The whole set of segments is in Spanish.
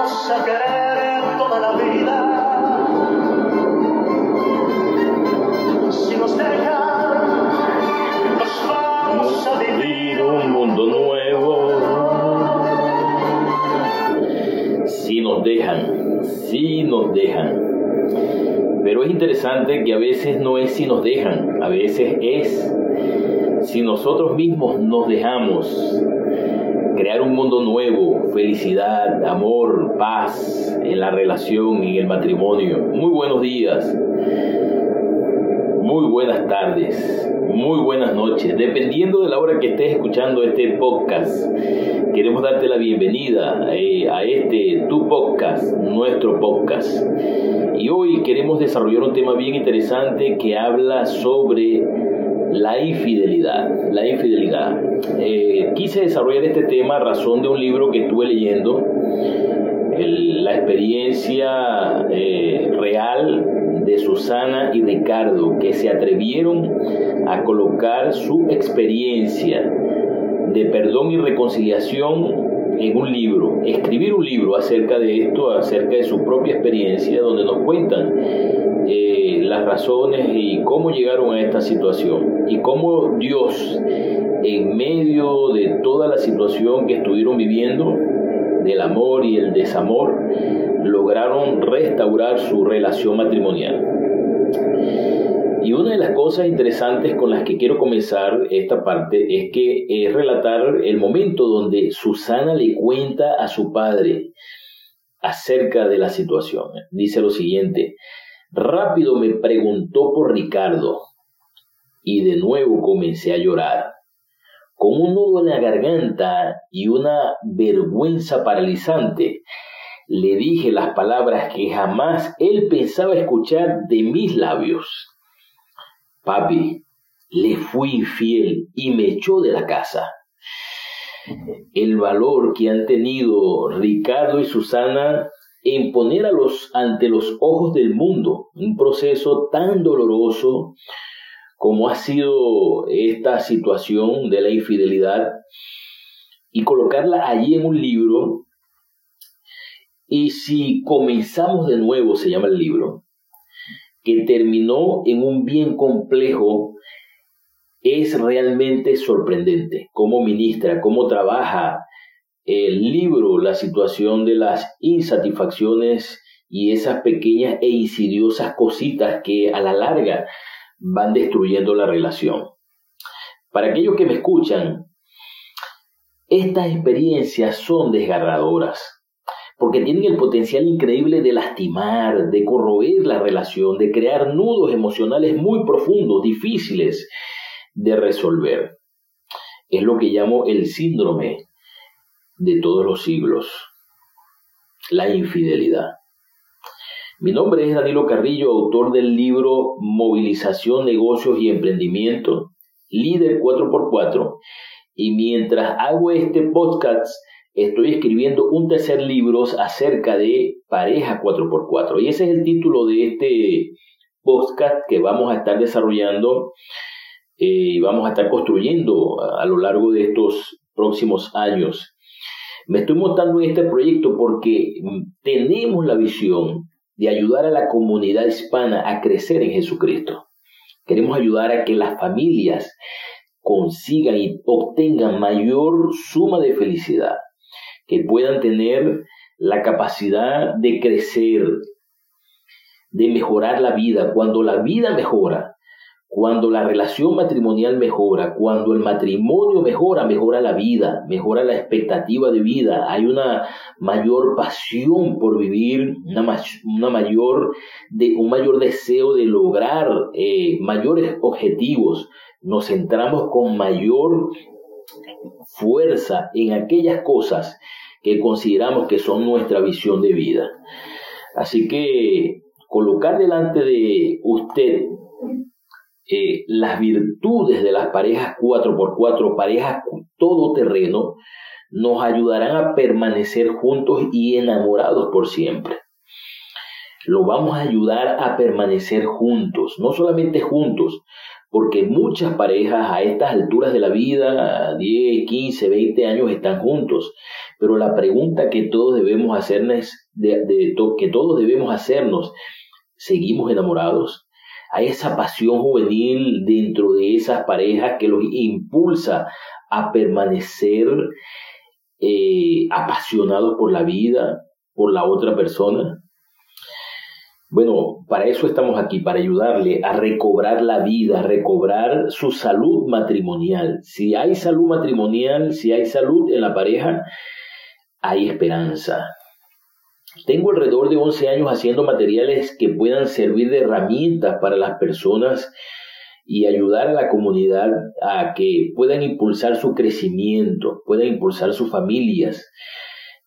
vamos a querer toda la vida. Si nos dejan, nos vamos a vivir un mundo nuevo. Si nos dejan, si nos dejan. Pero es interesante que a veces no es si nos dejan, a veces es si nosotros mismos nos dejamos crear un mundo nuevo, felicidad, amor, paz en la relación, en el matrimonio. Muy buenos días, muy buenas tardes, muy buenas noches, dependiendo de la hora que estés escuchando este podcast. Queremos darte la bienvenida eh, a este tu podcast, nuestro podcast. Y hoy queremos desarrollar un tema bien interesante que habla sobre la infidelidad. La infidelidad. Eh, quise desarrollar este tema a razón de un libro que estuve leyendo, la experiencia eh, real de Susana y Ricardo, que se atrevieron a colocar su experiencia de perdón y reconciliación en un libro, escribir un libro acerca de esto, acerca de su propia experiencia, donde nos cuentan eh, las razones y cómo llegaron a esta situación y cómo Dios, en medio de toda la situación que estuvieron viviendo, del amor y el desamor, lograron restaurar su relación matrimonial. Y una de las cosas interesantes con las que quiero comenzar esta parte es que es relatar el momento donde Susana le cuenta a su padre acerca de la situación. Dice lo siguiente, rápido me preguntó por Ricardo y de nuevo comencé a llorar. Con un nudo en la garganta y una vergüenza paralizante, le dije las palabras que jamás él pensaba escuchar de mis labios. Papi, le fui infiel y me echó de la casa. El valor que han tenido Ricardo y Susana en poner a los ante los ojos del mundo un proceso tan doloroso como ha sido esta situación de la infidelidad y colocarla allí en un libro y si comenzamos de nuevo se llama el libro que terminó en un bien complejo, es realmente sorprendente. Cómo ministra, cómo trabaja el libro, la situación de las insatisfacciones y esas pequeñas e insidiosas cositas que a la larga van destruyendo la relación. Para aquellos que me escuchan, estas experiencias son desgarradoras porque tienen el potencial increíble de lastimar, de corroer la relación, de crear nudos emocionales muy profundos, difíciles de resolver. Es lo que llamo el síndrome de todos los siglos, la infidelidad. Mi nombre es Danilo Carrillo, autor del libro Movilización, Negocios y Emprendimiento, líder 4x4, y mientras hago este podcast, estoy escribiendo un tercer libro acerca de pareja 4x4. Y ese es el título de este podcast que vamos a estar desarrollando eh, y vamos a estar construyendo a, a lo largo de estos próximos años. Me estoy montando en este proyecto porque tenemos la visión de ayudar a la comunidad hispana a crecer en Jesucristo. Queremos ayudar a que las familias consigan y obtengan mayor suma de felicidad que puedan tener la capacidad de crecer, de mejorar la vida. Cuando la vida mejora, cuando la relación matrimonial mejora, cuando el matrimonio mejora, mejora la vida, mejora la expectativa de vida, hay una mayor pasión por vivir, una, mayor un mayor deseo de lograr eh, mayores objetivos, nos centramos con mayor fuerza en aquellas cosas que consideramos que son nuestra visión de vida. Así que colocar delante de usted eh, las virtudes de las parejas 4x4, parejas todoterreno, nos ayudarán a permanecer juntos y enamorados por siempre. Lo vamos a ayudar a permanecer juntos, no solamente juntos, porque muchas parejas a estas alturas de la vida, 10, 15, 20 años, están juntos, Pero la pregunta que todos debemos hacernos, de, que todos debemos hacernos, ¿seguimos enamorados? Hay esa pasión juvenil dentro de esas parejas que los impulsa a permanecer eh, apasionados por la vida, por la otra persona. Bueno, para eso estamos aquí, para ayudarle a recobrar la vida, a recobrar su salud matrimonial. Si hay salud matrimonial, si hay salud en la pareja, hay esperanza. Tengo alrededor de 11 años haciendo materiales que puedan servir de herramientas para las personas y ayudar a la comunidad a que puedan impulsar su crecimiento, puedan impulsar sus familias,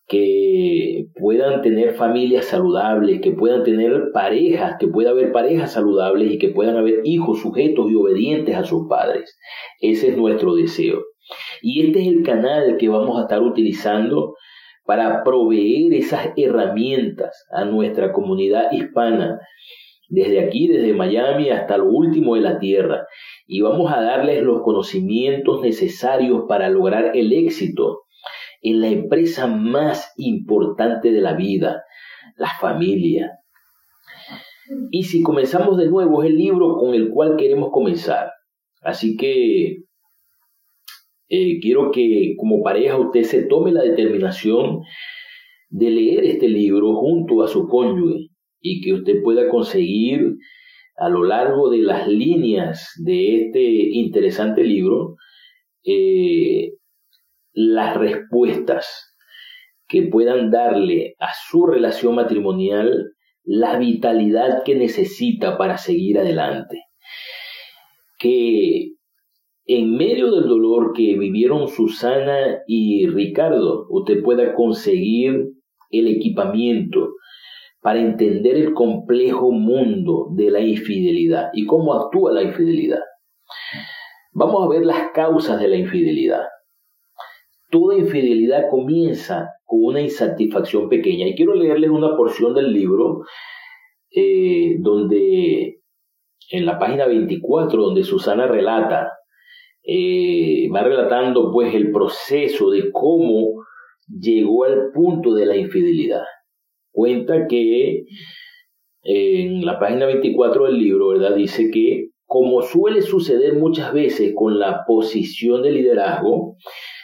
que puedan tener familias saludables, que puedan tener parejas, que pueda haber parejas saludables y que puedan haber hijos sujetos y obedientes a sus padres. Ese es nuestro deseo. Y este es el canal que vamos a estar utilizando para proveer esas herramientas a nuestra comunidad hispana, desde aquí, desde Miami hasta lo último de la tierra. Y vamos a darles los conocimientos necesarios para lograr el éxito en la empresa más importante de la vida, la familia. Y si comenzamos de nuevo, es el libro con el cual queremos comenzar. Así que eh, quiero que como pareja usted se tome la determinación de leer este libro junto a su cónyuge y que usted pueda conseguir a lo largo de las líneas de este interesante libro eh, las respuestas que puedan darle a su relación matrimonial la vitalidad que necesita para seguir adelante. Que en medio del dolor que vivieron Susana y Ricardo, usted pueda conseguir el equipamiento para entender el complejo mundo de la infidelidad y cómo actúa la infidelidad. Vamos a ver las causas de la infidelidad. Toda infidelidad comienza con una insatisfacción pequeña. Y quiero leerles una porción del libro eh, donde, en la página 24, donde Susana relata, eh, va relatando pues el proceso de cómo llegó al punto de la infidelidad. Cuenta que en la página 24 del libro, ¿verdad? Dice que como suele suceder muchas veces con la posición de liderazgo,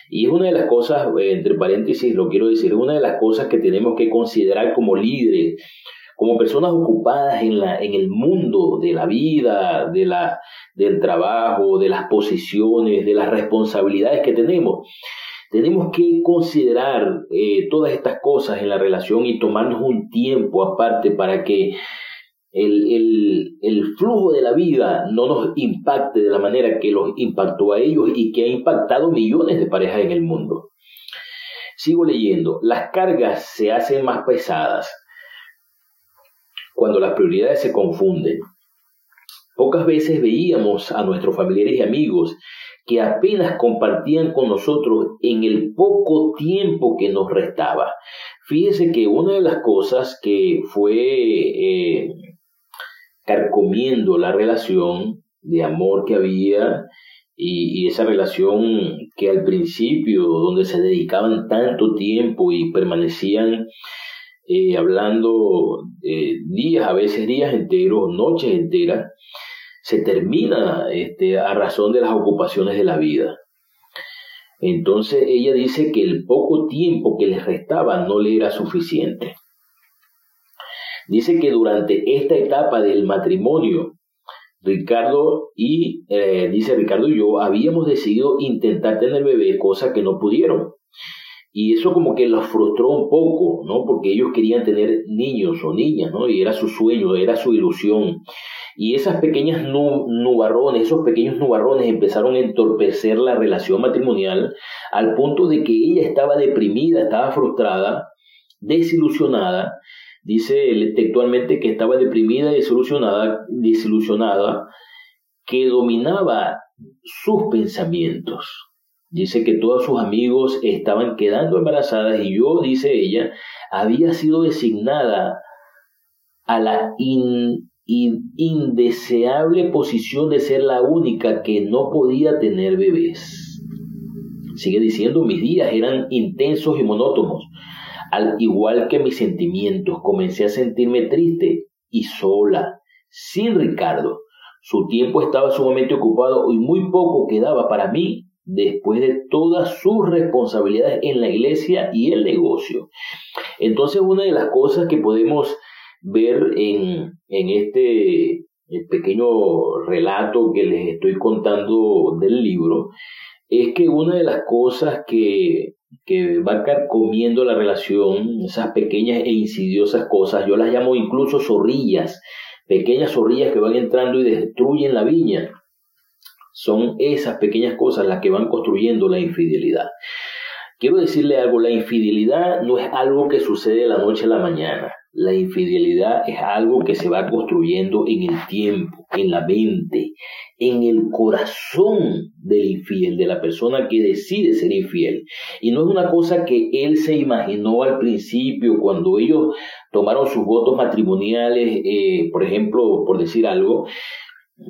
y es una de las cosas, eh, entre paréntesis lo quiero decir, es una de las cosas que tenemos que considerar como líderes, como personas ocupadas en, la, en el mundo de la vida, de la, del trabajo, de las posiciones, de las responsabilidades que tenemos. Tenemos que considerar eh, todas estas cosas en la relación y tomarnos un tiempo aparte para que el, el, flujo de la vida no nos impacte de la manera que los impactó a ellos y que ha impactado millones de parejas en el mundo. Sigo leyendo, las cargas se hacen más pesadas cuando las prioridades se confunden. Pocas veces veíamos a nuestros familiares y amigos que apenas compartían con nosotros en el poco tiempo que nos restaba. Fíjese que una de las cosas que fue eh, carcomiendo la relación de amor que había y, esa relación que al principio, donde se dedicaban tanto tiempo y permanecían hablando eh, días, a veces días enteros, noches enteras, se termina este, a razón de las ocupaciones de la vida. Entonces ella dice que el poco tiempo que les restaba no le era suficiente. Dice que durante esta etapa del matrimonio, Ricardo y, eh, dice Ricardo y yo, habíamos decidido intentar tener bebé, cosa que no pudieron. Y eso como que los frustró un poco, ¿no? Porque ellos querían tener niños o niñas, ¿no? Y era su sueño, era su ilusión. Y esas pequeñas nubarrones, esos pequeños nubarrones empezaron a entorpecer la relación matrimonial al punto de que ella estaba deprimida, estaba frustrada, desilusionada Dice textualmente que estaba deprimida desilusionada, desilusionada, que dominaba sus pensamientos. Dice que todos sus amigos estaban quedando embarazadas y yo, dice ella, había sido designada a la indeseable posición de ser la única que no podía tener bebés. Sigue diciendo, mis días eran intensos y monótonos, al igual que mis sentimientos. Comencé a sentirme triste y sola, sin Ricardo. Su tiempo estaba sumamente ocupado y muy poco quedaba para mí después de todas sus responsabilidades en la iglesia y el negocio. Entonces una de las cosas que podemos ver en, en este pequeño relato que les estoy contando del libro es que una de las cosas que, que va comiendo la relación, esas pequeñas e insidiosas cosas, yo las llamo incluso zorrillas, pequeñas zorrillas que van entrando y destruyen la viña. Son esas pequeñas cosas las que van construyendo la infidelidad. Quiero decirle algo, la infidelidad no es algo que sucede de la noche a la mañana. La infidelidad es algo que se va construyendo en el tiempo, en la mente, en el corazón del infiel, de la persona que decide ser infiel. Y no es una cosa que él se imaginó al principio cuando ellos tomaron sus votos matrimoniales, eh, por ejemplo, por decir algo,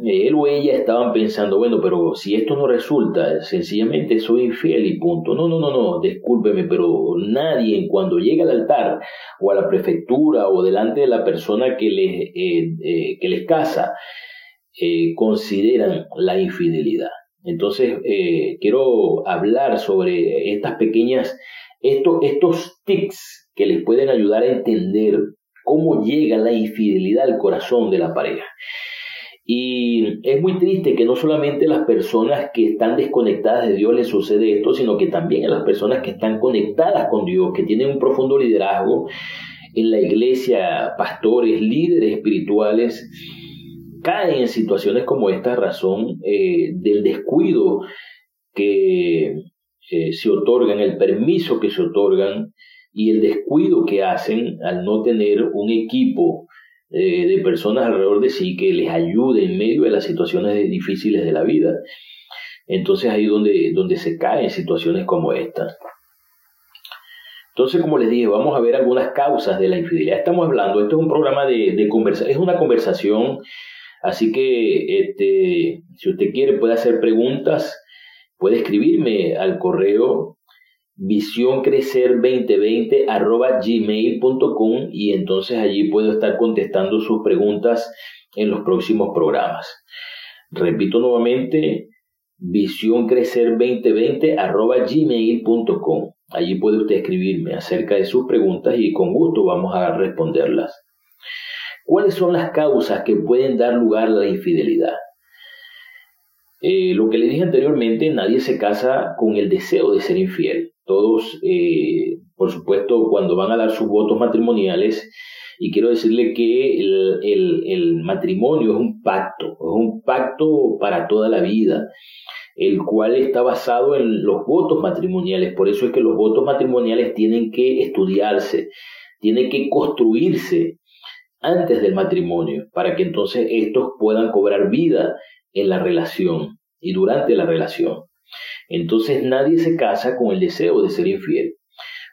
él o ella estaban pensando, bueno, pero si esto no resulta, sencillamente soy infiel y punto. No, no, no, no, discúlpeme, pero nadie cuando llega al altar o a la prefectura o delante de la persona que les, eh, eh, que les casa, eh, consideran la infidelidad. Entonces, quiero hablar sobre estas pequeñas, estos, estos tics que les pueden ayudar a entender cómo llega la infidelidad al corazón de la pareja. Y es muy triste que no solamente las personas que están desconectadas de Dios les sucede esto, sino que también a las personas que están conectadas con Dios, que tienen un profundo liderazgo en la iglesia, pastores, líderes espirituales, caen en situaciones como esta razón eh, del descuido que eh, se otorgan, el permiso que se otorgan y el descuido que hacen al no tener un equipo eh, de personas alrededor de sí que les ayude en medio de las situaciones difíciles de la vida. Entonces ahí donde, donde se caen situaciones como esta. Entonces, como les dije, vamos a ver algunas causas de la infidelidad. Estamos hablando, esto es un programa de, conversación, es una conversación, así que este, si usted quiere puede hacer preguntas, puede escribirme al correo visioncrecer2020 arroba gmail.com y entonces allí puedo estar contestando sus preguntas en los próximos programas. Repito nuevamente, visioncrecer2020 arroba gmail.com. Allí puede usted escribirme acerca de sus preguntas y con gusto vamos a responderlas. ¿Cuáles son las causas que pueden dar lugar a la infidelidad? Eh, lo que le dije anteriormente, nadie se casa con el deseo de ser infiel. Todos, eh, por supuesto, cuando van a dar sus votos matrimoniales, y quiero decirle que el, matrimonio es un pacto, es un pacto para toda la vida, el cual está basado en los votos matrimoniales. Por eso es que los votos matrimoniales tienen que estudiarse, tienen que construirse antes del matrimonio, para que entonces estos puedan cobrar vida en la relación y durante la relación. Entonces nadie se casa con el deseo de ser infiel.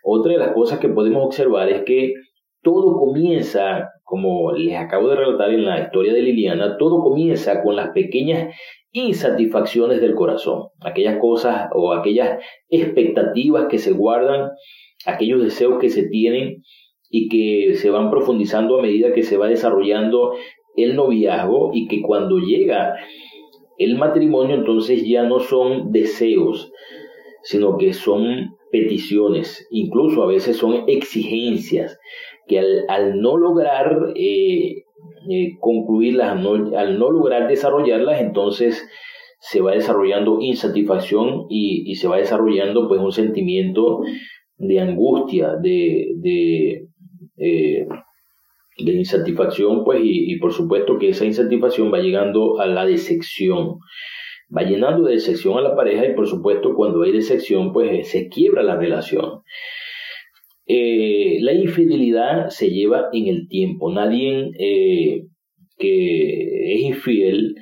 Otra de las cosas que podemos observar es que todo comienza, como les acabo de relatar en la historia de Liliana, todo comienza con las pequeñas insatisfacciones del corazón, aquellas cosas o aquellas expectativas que se guardan, aquellos deseos que se tienen y que se van profundizando a medida que se va desarrollando el noviazgo y que cuando llega el matrimonio entonces ya no son deseos, sino que son peticiones, incluso a veces son exigencias, que al, no lograr eh, eh, concluirlas, al no, lograr desarrollarlas, entonces se va desarrollando insatisfacción y, se va desarrollando pues un sentimiento de angustia, de, de eh, de insatisfacción, pues, y, por supuesto que esa insatisfacción va llegando a la decepción, va llenando de decepción a la pareja y por supuesto cuando hay decepción, pues se quiebra la relación. Eh, la infidelidad se lleva en el tiempo. Nadie eh, que es infiel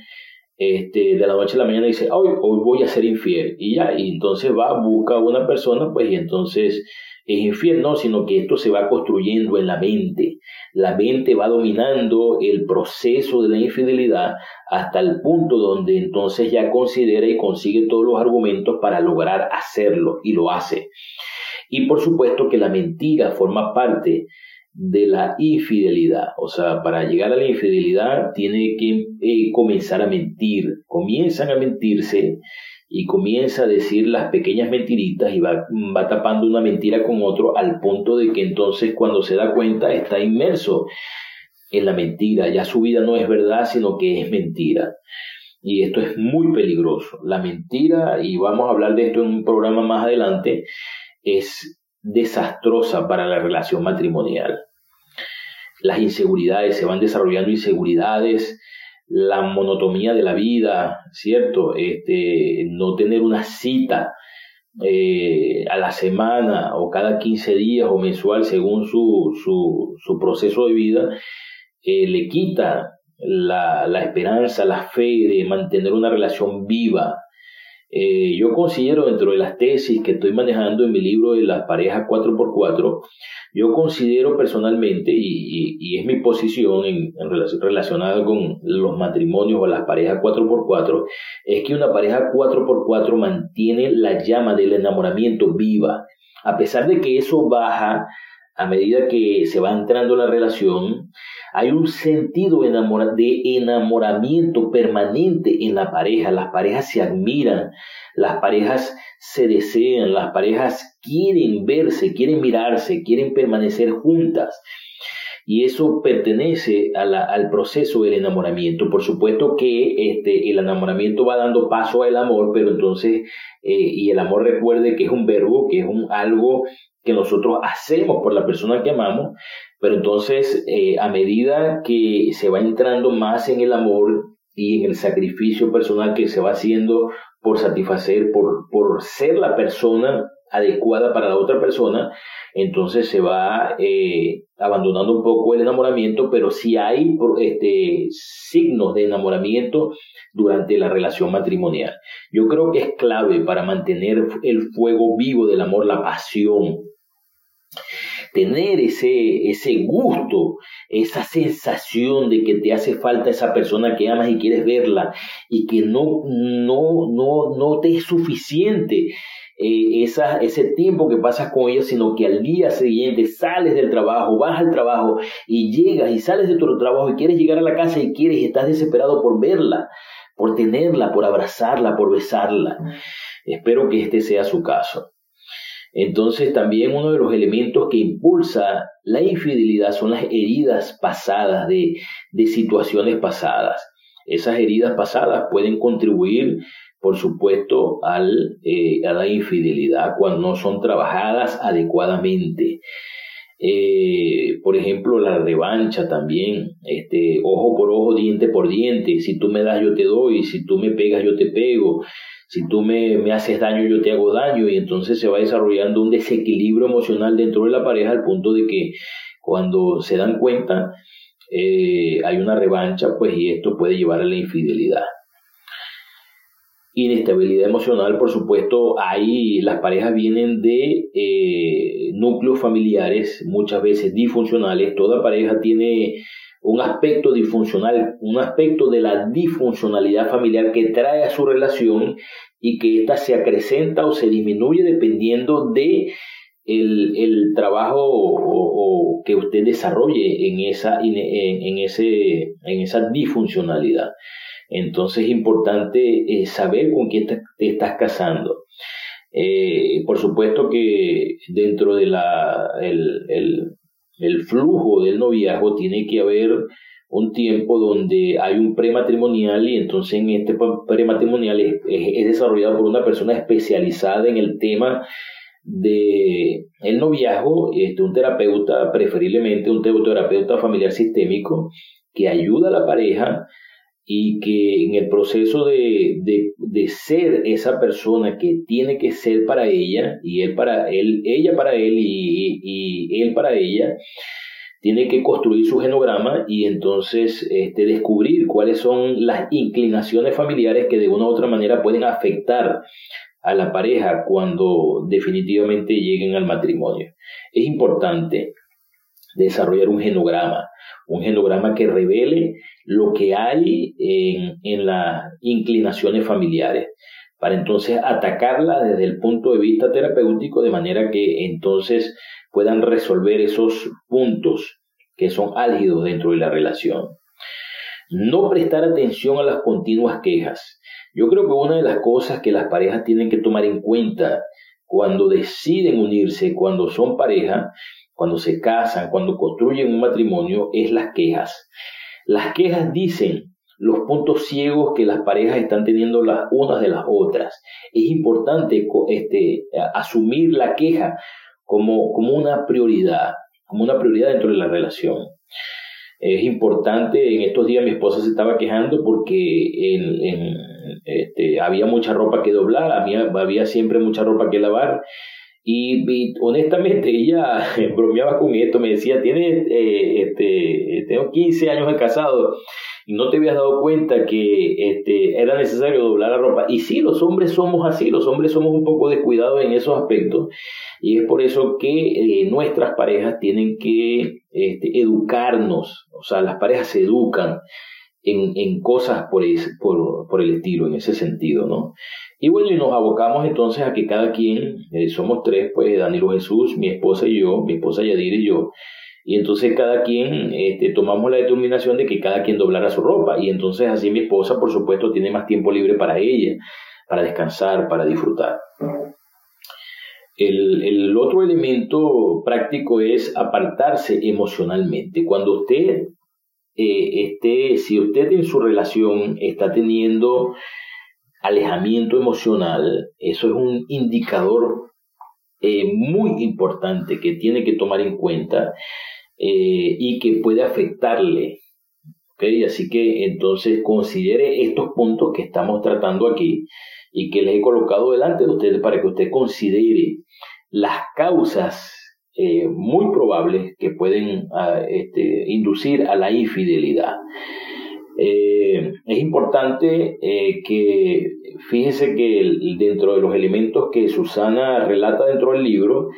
este, de la noche a la mañana dice, hoy, hoy voy a ser infiel. Y ya, y entonces va, busca a una persona, pues, y entonces es infiel, no, sino que esto se va construyendo en la mente. La mente va dominando el proceso de la infidelidad hasta el punto donde entonces ya considera y consigue todos los argumentos para lograr hacerlo y lo hace. Y por supuesto que la mentira forma parte de la infidelidad. O sea, para llegar a la infidelidad tiene que eh, comenzar a mentir. Comienzan a mentirse y comienza a decir las pequeñas mentiritas y va, va tapando una mentira con otro al punto de que entonces cuando se da cuenta está inmerso en la mentira. Ya su vida no es verdad, sino que es mentira. Y esto es muy peligroso. La mentira, y vamos a hablar de esto en un programa más adelante, es desastrosa para la relación matrimonial. Las inseguridades, se van desarrollando inseguridades, la monotomía de la vida, ¿cierto? Este, no tener una cita eh, a la semana o cada 15 días o mensual según su, su, su proceso de vida, eh, le quita la, la esperanza, la fe de mantener una relación viva, eh, yo considero dentro de las tesis que estoy manejando en mi libro de las parejas 4x4, yo considero personalmente, y, es mi posición en, relacionada con los matrimonios o las parejas 4x4, es que una pareja 4x4 mantiene la llama del enamoramiento viva. A pesar de que eso baja a medida que se va entrando la relación, hay un sentido de enamoramiento permanente en la pareja. Las parejas se admiran, las parejas se desean, las parejas quieren verse, quieren mirarse, quieren permanecer juntas. Y eso pertenece al proceso del enamoramiento. Por supuesto que este, el enamoramiento va dando paso al amor, pero entonces, eh, y el amor recuerde que es un verbo, que es un algo que nosotros hacemos por la persona que amamos, pero entonces eh, a medida que se va entrando más en el amor y en el sacrificio personal que se va haciendo por satisfacer, por, por ser la persona adecuada para la otra persona, entonces se va eh, abandonando un poco el enamoramiento, pero sí hay este, signos de enamoramiento durante la relación matrimonial. Yo creo que es clave para mantener el fuego vivo del amor, la pasión, tener ese, ese gusto, esa sensación de que te hace falta esa persona que amas y quieres verla y que no, no, no, no te es suficiente eh, esa, ese tiempo que pasas con ella, sino que al día siguiente sales del trabajo, vas al trabajo y llegas y sales de tu trabajo y quieres llegar a la casa y quieres y estás desesperado por verla, por tenerla, por abrazarla, por besarla. Espero que este sea su caso. Entonces también uno de los elementos que impulsa la infidelidad son las heridas pasadas de, de situaciones pasadas. Esas heridas pasadas pueden contribuir, por supuesto, al, eh, a la infidelidad cuando no son trabajadas adecuadamente. Eh, por ejemplo, la revancha también, este, ojo por ojo, diente por diente, si tú me das yo te doy, si tú me pegas yo te pego, si tú me, me, haces daño, yo te hago daño, y entonces se va desarrollando un desequilibrio emocional dentro de la pareja al punto de que cuando se dan cuenta eh, hay una revancha, pues y esto puede llevar a la infidelidad. Inestabilidad emocional, por supuesto, ahí las parejas vienen de eh, núcleos familiares, muchas veces disfuncionales. Toda pareja tiene un aspecto disfuncional, un aspecto de la disfuncionalidad familiar que trae a su relación y que ésta se acrecenta o se disminuye dependiendo de el, trabajo o, que usted desarrolle en esa, en, ese, en esa disfuncionalidad. Entonces es importante eh, saber con quién te, estás casando. Eh, por supuesto que dentro de la, el, el flujo del noviazgo tiene que haber un tiempo donde hay un prematrimonial y entonces en este prematrimonial es, es, desarrollado por una persona especializada en el tema de el noviazgo, este, un terapeuta, preferiblemente un terapeuta familiar sistémico, que ayuda a la pareja y que en el proceso de, de, de, ser esa persona que tiene que ser para ella y él para él, ella para él y, y él para ella, tiene que construir su genograma y entonces este, descubrir cuáles son las inclinaciones familiares que de una u otra manera pueden afectar a la pareja cuando definitivamente lleguen al matrimonio. Es importante desarrollar un genograma, un genograma que revele lo que hay en, las inclinaciones familiares, para entonces atacarla desde el punto de vista terapéutico de manera que entonces puedan resolver esos puntos que son álgidos dentro de la relación. No prestar atención a las continuas quejas. Yo creo que una de las cosas que las parejas tienen que tomar en cuenta cuando deciden unirse, cuando son pareja, cuando se casan, cuando construyen un matrimonio, es las quejas. Las quejas dicen los puntos ciegos que las parejas están teniendo las unas de las otras. Es importante este, asumir la queja como, como una prioridad, como una prioridad dentro de la relación. Es importante, en estos días mi esposa se estaba quejando porque este, había mucha ropa que doblar, había siempre mucha ropa que lavar y, honestamente ella bromeaba con esto, me decía, tiene, eh, este, tengo 15 años de casado y no te habías dado cuenta que este, era necesario doblar la ropa. Y sí, los hombres somos así, los hombres somos un poco descuidados en esos aspectos. Y es por eso que eh, nuestras parejas tienen que este, educarnos, o sea, las parejas se educan en, en cosas por, por, por, el estilo, en ese sentido, ¿no? Y bueno, y nos abocamos entonces a que cada quien, eh, somos tres, pues Danilo Jesús, mi esposa y yo, mi esposa Yadir y yo, y entonces cada quien este, tomamos la determinación de que cada quien doblara su ropa. Y entonces así mi esposa, por supuesto, tiene más tiempo libre para ella, para descansar, para disfrutar. El, el otro elemento práctico es apartarse emocionalmente. Cuando usted eh, esté, si usted en su relación está teniendo alejamiento emocional, eso es un indicador eh, muy importante que tiene que tomar en cuenta eh, y que puede afectarle. Así que entonces considere estos puntos que estamos tratando aquí y que les he colocado delante de ustedes para que usted considere las causas eh, muy probables que pueden ah, este, inducir a la infidelidad. Eh, es importante que fíjese que dentro de los elementos que Susana relata dentro del libro,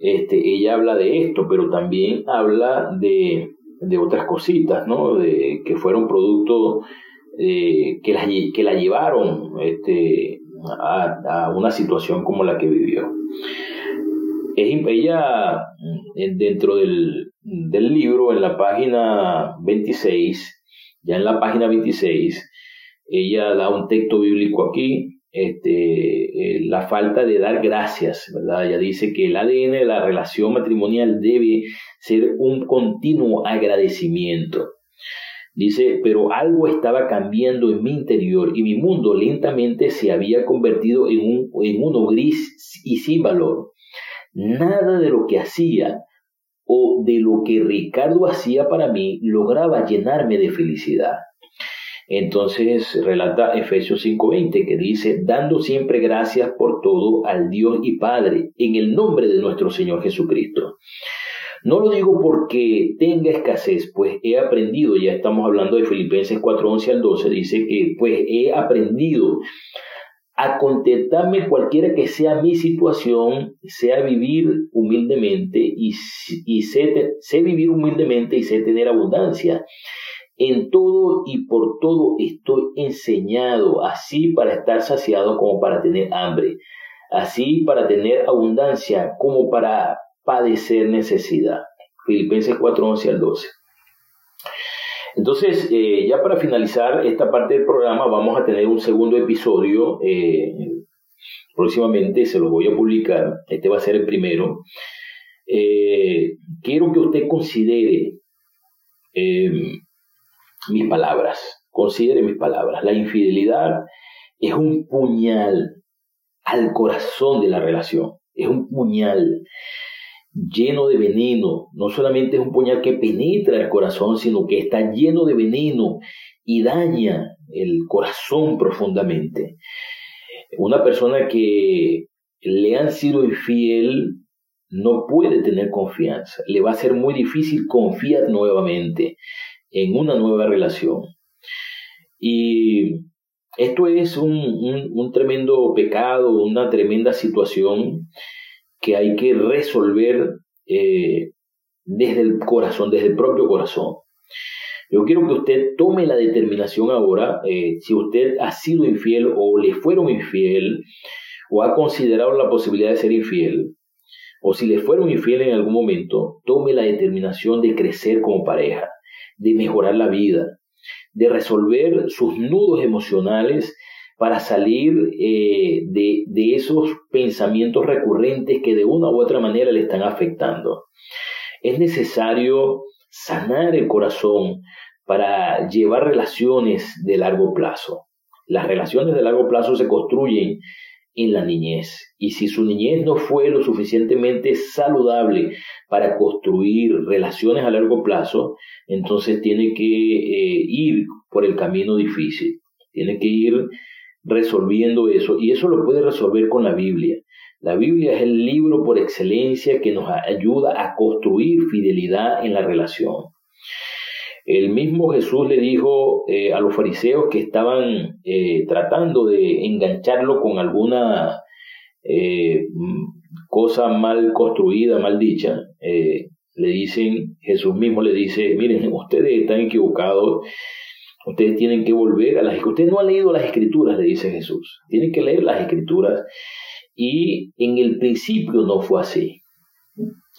este, ella habla de esto, pero también habla de, de otras cositas, ¿no? De, que fueron producto eh, que, la, que la llevaron este, a, a, una situación como la que vivió. ella, dentro del, del libro, en la página 26, ya en la página 26, ella da un texto bíblico aquí este, eh, la falta de dar gracias, ¿verdad? Ella dice que el ADN de la relación matrimonial debe ser un continuo agradecimiento. Dice, pero algo estaba cambiando en mi interior y mi mundo lentamente se había convertido en, un, en uno gris y sin valor. Nada de lo que hacía o de lo que Ricardo hacía para mí lograba llenarme de felicidad. Entonces relata Efesios 5:20 que dice, dando siempre gracias por todo al Dios y Padre, en el nombre de nuestro Señor Jesucristo. No lo digo porque tenga escasez, pues he aprendido, ya estamos hablando de Filipenses 4:11 al 12, dice que pues he aprendido a contentarme cualquiera que sea mi situación, sea vivir humildemente y, y sé, sé vivir humildemente y sé tener abundancia. En todo y por todo estoy enseñado, así para estar saciado como para tener hambre, así para tener abundancia como para padecer necesidad. Filipenses 4, 11 al 12. Entonces, eh, ya para finalizar esta parte del programa, vamos a tener un segundo episodio. Eh, próximamente se lo voy a publicar. Este va a ser el primero. Eh, quiero que usted considere mis palabras. Considere mis palabras. La infidelidad es un puñal al corazón de la relación. Es un puñal lleno de veneno. No solamente es un puñal que penetra el corazón, sino que está lleno de veneno y daña el corazón profundamente. Una persona que le han sido infiel no puede tener confianza. Le va a ser muy difícil confiar nuevamente en una nueva relación. Y Esto es un, un, tremendo pecado, una tremenda situación que hay que resolver eh, desde el corazón, desde el propio corazón. Yo quiero que usted tome la determinación ahora, eh, si usted ha sido infiel o le fueron infiel, o ha considerado la posibilidad de ser infiel, o si le fueron infiel en algún momento, tome la determinación de crecer como pareja, de mejorar la vida, de resolver sus nudos emocionales para salir eh, de, esos pensamientos recurrentes que de una u otra manera le están afectando. Es necesario sanar el corazón para llevar relaciones de largo plazo. Las relaciones de largo plazo se construyen en la niñez. Y si su niñez no fue lo suficientemente saludable para construir relaciones a largo plazo, entonces tiene que eh, ir por el camino difícil. Tiene que ir resolviendo eso. Y eso lo puede resolver con la Biblia. La Biblia es el libro por excelencia que nos ayuda a construir fidelidad en la relación. El mismo Jesús le dijo eh, a los fariseos que estaban eh, tratando de engancharlo con alguna eh, cosa mal construida, mal dicha. le dicen, Jesús mismo le dice, miren, ustedes están equivocados, ustedes tienen que volver a las Ustedes no han leído las escrituras, le dice Jesús, tienen que leer las escrituras. Y en el principio no fue así.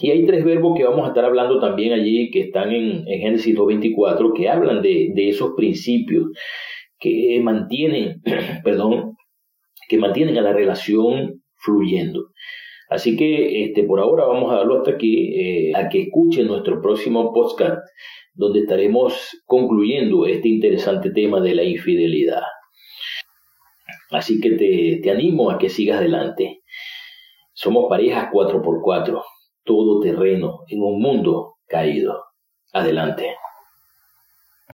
Y hay tres verbos que vamos a estar hablando también allí, que están en, Génesis 2.24, que hablan de, esos principios que mantienen, perdón, que mantienen a la relación fluyendo. Así que este, por ahora vamos a darlo hasta aquí, eh, a que escuchen nuestro próximo podcast, donde estaremos concluyendo este interesante tema de la infidelidad. Así que te, te animo a que sigas adelante. Somos parejas 4x4 todo terreno en un mundo caído. Adelante.